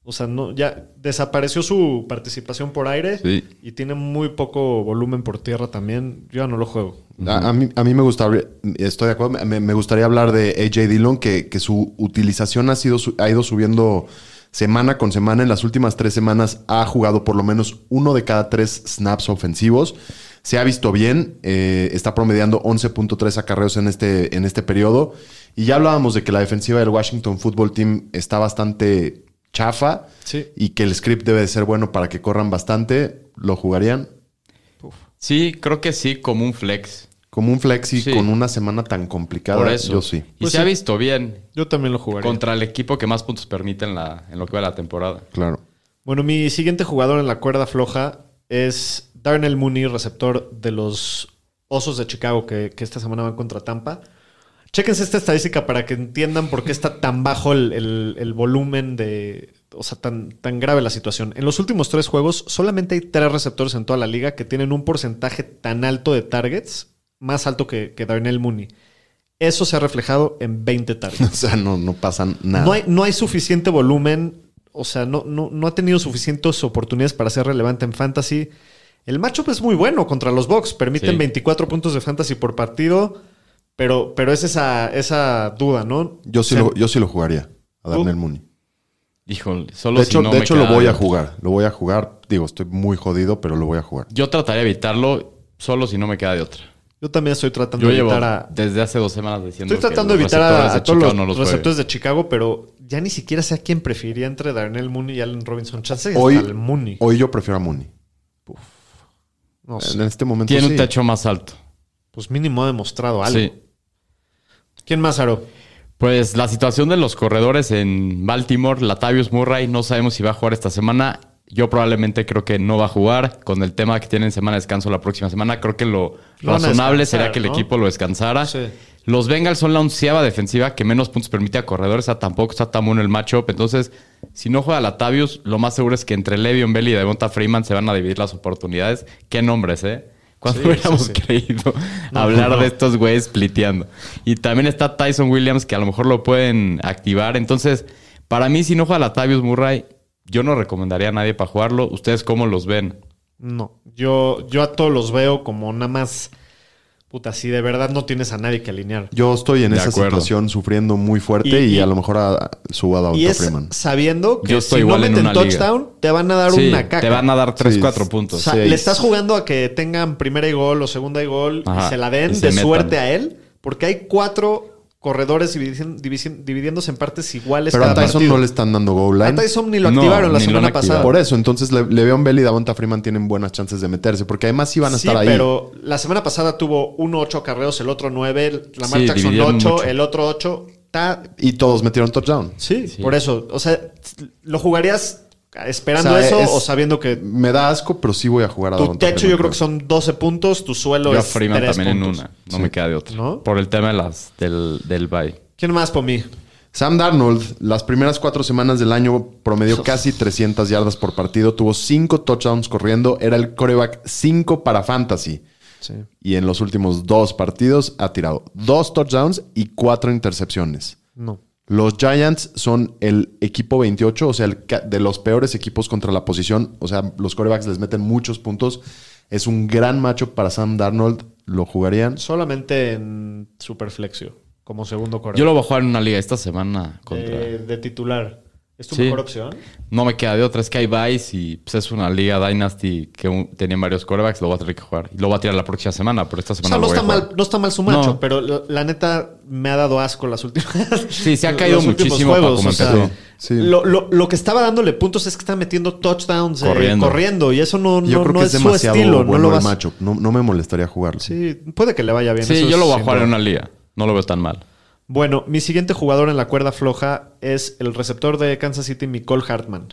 O sea, no, ya desapareció su participación por aire Sí. y tiene muy poco volumen por tierra también. Yo ya no lo juego. A, a mí, a mí me gustaría, estoy de acuerdo, me, me gustaría hablar de AJ Dillon, que, que su utilización ha, sido, su- ha ido subiendo semana con semana. En las últimas tres semanas ha jugado por lo menos uno de cada tres snaps ofensivos. Se ha visto bien, eh, está promediando 11.3 acarreos en este, en este periodo. Y ya hablábamos de que la defensiva del Washington Football Team está bastante chafa Sí. y que el script debe de ser bueno para que corran bastante. ¿Lo jugarían? Sí, creo que sí, como un flex. Como un flexi Sí. con una semana tan complicada. Por eso. Yo sí. Y Pues se sí. ha visto bien Yo también lo jugaría. contra el equipo que más puntos permite en, la, en lo que va de la temporada. Claro. Bueno, mi siguiente jugador en la cuerda floja es Darnell Mooney, receptor de los Osos de Chicago, que, que esta semana van contra Tampa. Chéquense esta estadística para que entiendan por qué está tan bajo el, el- el volumen de. O sea, tan, tan grave la situación. En los últimos tres juegos, solamente hay tres receptores en toda la liga que tienen un porcentaje tan alto de targets, más alto que, que Darnell Mooney. Eso se ha reflejado en 20 targets. (laughs) O sea, no, no pasan nada. No hay, no hay suficiente volumen. O sea, no, no, no ha tenido suficientes oportunidades para ser relevante en fantasy. El matchup es muy bueno contra los Bucks. Permiten Sí. 24 puntos de fantasy por partido. Pero, pero es esa, esa duda, ¿no? yo, sí O sea, lo, yo sí lo jugaría a Darnell. Mooney. Híjole, solo De si hecho, no de me hecho lo voy a jugar. Lo voy a jugar. Digo, estoy muy jodido, pero lo voy a jugar. Yo trataría de evitarlo solo si no me queda de otra. Yo también estoy tratando Yo de llevo evitar a. desde hace dos semanas diciendo Estoy que tratando de evitar a, a todos los, no los juegue. receptores de Chicago, pero ya ni siquiera sé a quién preferiría entre Darnell Mooney y Allen Robinson. Chance Hoy, el Mooney. hoy yo prefiero a Mooney. No sé. En este momento Tiene un sí. techo más alto. Pues mínimo ha demostrado algo. Sí. ¿Quién más, Aro? Pues la situación de los corredores en Baltimore, Latavius Murray, no sabemos si va a jugar esta semana. Yo probablemente creo que no va a jugar. Con el tema que tienen semana de descanso la próxima semana, creo que lo razonable sería que el ¿no? equipo lo descansara. Sí. Los Bengals son la onceava defensiva que menos puntos permite a corredores. O sea, tampoco está tan bueno el matchup. Entonces, si no juega Latavius, lo más seguro es que entre Le'Veon Bell y Devonta Freeman se van a dividir las oportunidades. ¿Qué nombres, eh? Cuando Sí, hubiéramos sí, sí. creído hablar no. de estos güeyes spliteando. Y también está Tyson Williams, que a lo mejor lo pueden activar. Entonces, para mí, si no juega Latavius Murray, yo no recomendaría a nadie para jugarlo. ¿Ustedes cómo los ven? No, yo, yo a todos los veo como nada más. Puta, si de verdad no tienes a nadie que alinear. Yo estoy en De esa acuerdo. situación sufriendo muy fuerte Y- y, y- a lo mejor a, subo a Y es Freeman. sabiendo que Yo estoy si no igual en meten liga. touchdown, te van a dar Sí, una caca. te van a dar 3, Sí, 4 O puntos. sea, Sí. le estás jugando a que tengan primera y gol o segunda y gol Ajá, y se la den y se de metan. suerte a él, porque hay cuatro corredores dividiéndose en partes iguales. Pero a Tyson partido. no le están dando goal A line. Tyson ni lo No, activaron la lo han semana activado. pasada. Por eso, entonces Le- Le'Veon Bell y Davonta Freeman tienen buenas chances de meterse, porque además sí van a Sí, estar ahí. pero la semana pasada tuvo uno 8 acarreos, el otro 9, Lamar Sí, Jackson 8, mucho. el otro 8. Está Y todos metieron touchdown. Sí, Sí. por eso. O sea, ¿lo jugarías esperando O sea, eso es- o sabiendo que Me da asco, pero sí voy a jugar a tu techo Freeman, yo creo que son 12 puntos, tu suelo Yo es Freeman 3 también en puntos. una. No me queda de otra. ¿No? Por el tema de las, del, del bye. ¿Quién más por mí? Sam Darnold, las primeras cuatro semanas del año promedió casi 300 yardas por partido, tuvo cinco touchdowns corriendo, era el coreback 5 para fantasy. Sí. Y en los últimos dos partidos ha tirado dos touchdowns y cuatro intercepciones. No. Los Giants son el equipo 28, o sea, el de los peores equipos contra la posición. O sea, los corebacks les meten muchos puntos. Es un gran matchup para Sam Darnold. ¿Lo jugarían? Solamente en Superflexio, como segundo corredor. Yo lo voy a jugar en una liga esta semana contra. de, de titular. ¿Es tu Sí. mejor opción? No me queda de otra. Es que hay buys y pues, es una liga Dynasty que un- tenían varios corebacks. Lo voy a tener que jugar. Y lo voy a tirar la próxima semana, pero esta O semana sea, no está, jugar. mal, no está mal su macho, No. pero la, la neta me ha dado asco las últimas. (laughs) Sí, se ha (laughs) caído muchísimo para o sea, empezó. Sí. Lo, lo- lo que estaba dándole puntos es que está metiendo touchdowns eh, corriendo. Corriendo. y eso no, no, Yo creo no que es, es su estilo. bueno no lo el vas- matchup. No, no me molestaría jugarlo. Sí, puede que le vaya bien. Sí, eso yo lo voy a jugar en una liga. No lo veo tan mal. Bueno, mi siguiente jugador en la cuerda floja es el receptor de Kansas City, Nicole Hartman.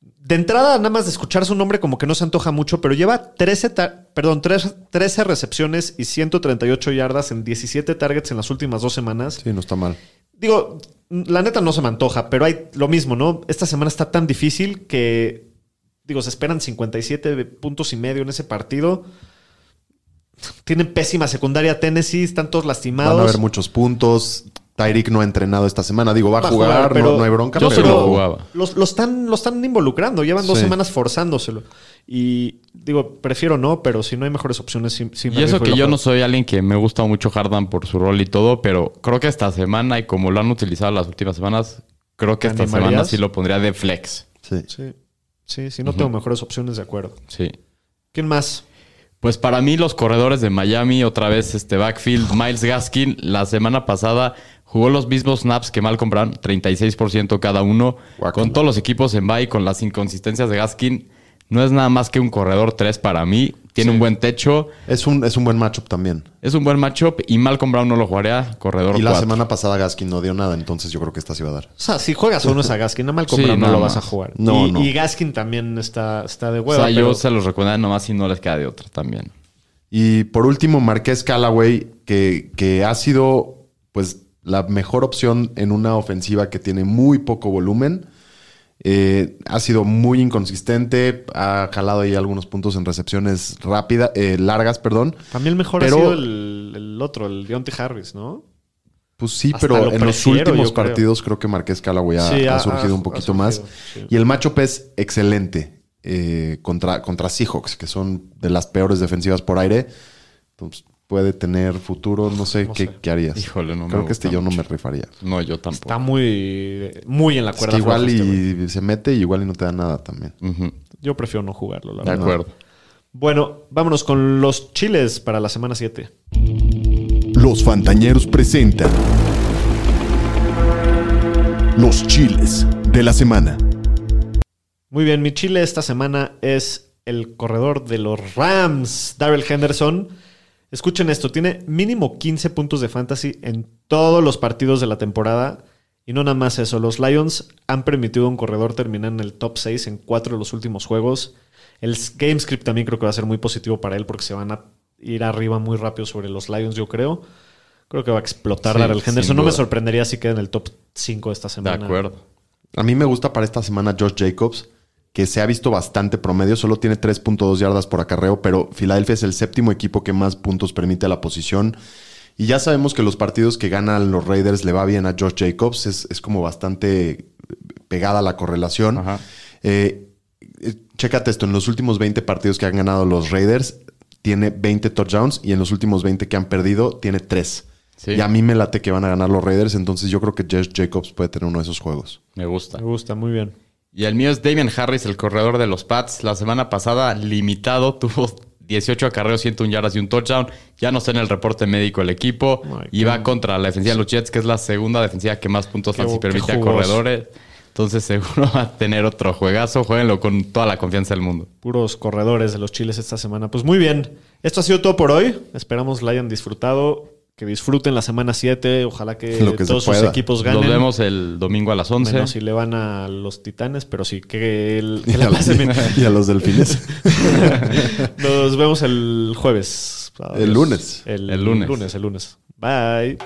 De entrada, nada más de escuchar su nombre, como que no se antoja mucho, pero lleva 13, ta- perdón, 13, 13 recepciones y 138 yardas en 17 targets en las últimas dos semanas. Sí, no está mal. Digo, la neta no se me antoja, pero hay lo mismo, ¿no? Esta semana está tan difícil que, digo, se esperan 57 puntos y medio en ese partido. Tienen pésima secundaria Tennessee, están todos lastimados. Van a haber muchos puntos. Tyreek no ha entrenado esta semana. Digo, va a Va a jugar, jugar, pero no, no hay bronca. yo pero sí lo jugaba. Los, lo, están, lo están involucrando, llevan dos Sí. semanas forzándoselo. Y digo, prefiero no, pero si no hay mejores opciones, sí, sí me Y eso que yo no soy alguien que me gusta mucho Hardan por su rol y todo, pero creo que esta semana, y como lo han utilizado las últimas semanas, creo que ¿Te esta animarías? semana sí lo pondría de flex. Sí. Sí, sí, si no tengo mejores opciones, de acuerdo. Sí. ¿Quién más? Pues para mí, los corredores de Miami, otra vez este backfield, Miles Gaskin, la semana pasada jugó los mismos snaps que Malcolm Brown, 36% cada uno. Con todos los equipos en bye, con las inconsistencias de Gaskin, no es nada más que un corredor 3 para mí. Tiene un buen techo, Es un, es un buen matchup también. es un buen matchup y Malcolm Brown no lo jugaría, corredor Y la 4. semana pasada Gaskin no dio nada, entonces yo creo que esta sí va a dar. O sea, si juegas uno es a Gaskin, a Malcolm Sí, Brown no lo vas a jugar. No, y, no. y Gaskin también está, está de O hueva. sea, pero- yo se los recomendaría nomás si no les queda de otra también. Y por último, Marqués Callaway, que, que ha sido pues la mejor opción en una ofensiva que tiene muy poco volumen. Eh, ha sido muy inconsistente, ha jalado ahí algunos puntos en recepciones rápidas, eh, largas, perdón. Mí el mejor Pero- ha sido el, el otro, el Deontay Harris, ¿no? Pues sí, Hasta pero lo en los últimos creo. partidos creo que Marqués Callaway ha, Sí, ha ha- surgido ha- un poquito surgido, más. sí. Y el matchup es excelente eh, contra, contra Seahawks, que son de las peores defensivas por aire. Entonces puede tener futuro, no sé, No qué, sé. qué harías. Híjole, no me Creo que este yo no me rifaría. No, yo tampoco. Está muy, muy en la Es cuerda que igual este y se mete y igual y no te da nada también. Yo prefiero no jugarlo, la De verdad. acuerdo. Bueno, vámonos con los chiles para la semana 7. Los Fantañeros presentan Los Chiles de la Semana. Muy bien, mi chile esta semana es el corredor de los Rams, Darrell Henderson. Escuchen esto, tiene mínimo 15 puntos de fantasy en todos los partidos de la temporada Y no nada más eso, los Lions han permitido a un corredor terminar en el top 6 en cuatro de los últimos juegos. El game script también creo que va a ser muy positivo para él porque se van a ir arriba muy rápido sobre los Lions, yo creo. Creo que va a explotar Sí, Darrell Henderson. No me sorprendería si queda en el top 5 esta De semana. acuerdo. A mí me gusta para esta semana Josh Jacobs, que se ha visto bastante promedio, solo tiene 3.2 yardas por acarreo, pero Filadelfia es el séptimo equipo que más puntos permite a la posición. Y ya sabemos que los partidos que ganan los Raiders le va bien a Josh Jacobs, es, es como bastante pegada la correlación. Ajá. Eh, eh, chécate esto, en los últimos 20 partidos que han ganado los Raiders, tiene 20 touchdowns y en los últimos 20 que han perdido, tiene 3. Sí. Y a mí me late que van a ganar los Raiders, entonces yo creo que Josh Jacobs puede tener uno de esos juegos. Me gusta. Me gusta, muy bien. Y el mío es Damian Harris, el corredor de los Pats. La semana pasada, limitado, (laughs) tuvo 18 acarreos, 101 yardas y un touchdown. Ya no está en el reporte médico el equipo. My y va contra la defensiva de los Jets, que es la segunda defensiva que más puntos qué permite a corredores. Entonces (laughs) seguro va a tener otro juegazo. Jueguenlo con toda la confianza del mundo. Puros corredores de los chiles esta semana. Pues muy bien. Esto ha sido todo por hoy. Esperamos la hayan disfrutado. Que disfruten la semana 7. Ojalá que, (laughs) Lo que se todos sus equipos ganen. Nos vemos el domingo a las 11. Menos si le van a los titanes, pero sí que, el, (laughs) que Y la a, los, pasen bien. (laughs) y a los delfines. Nos vemos el jueves. El lunes. El, El lunes. lunes, el lunes. Bye.